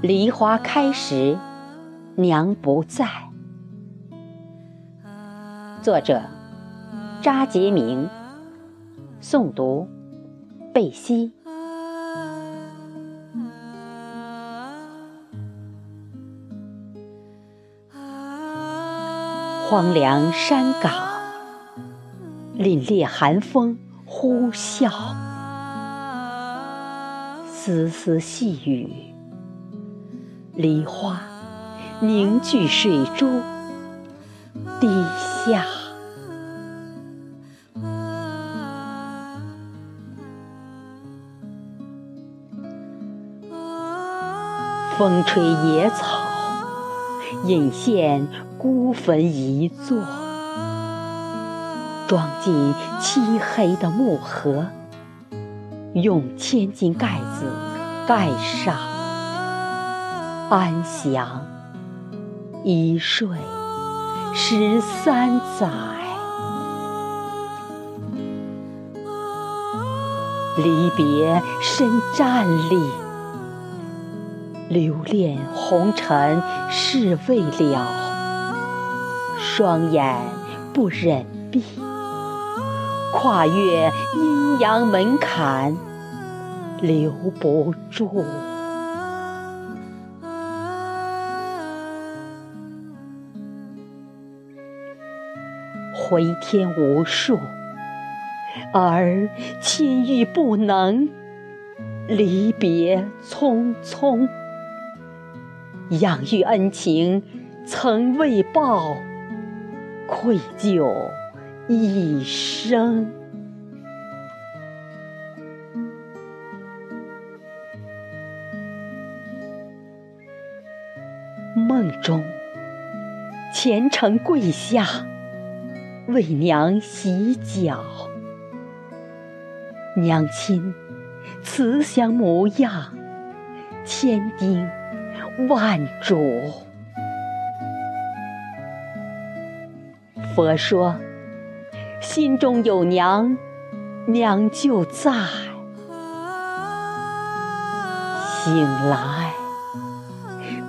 梨花开时，娘不在。作者：扎杰明。诵读：贝西。荒凉山岗，凛冽寒风呼啸，丝丝细雨。梨花凝聚水珠，滴下。风吹野草，引现孤坟一座，装进漆黑的木盒，用千斤盖子盖上。安详，一睡十三载。离别深战栗，留恋红尘事未了。双眼不忍闭，跨越阴阳门槛，留不住。回天无术，而亲遇不能，离别匆匆。养育恩情曾未报，愧疚一生。梦中，虔诚跪下。为娘洗脚，娘亲慈祥模样，千叮万嘱。佛说，心中有娘，娘就在。醒来，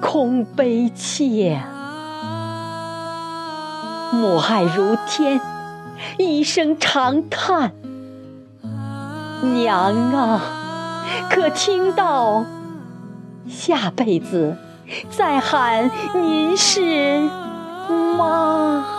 空悲切。母爱如天，一声长叹。娘啊，可听到？下辈子再喊您是妈。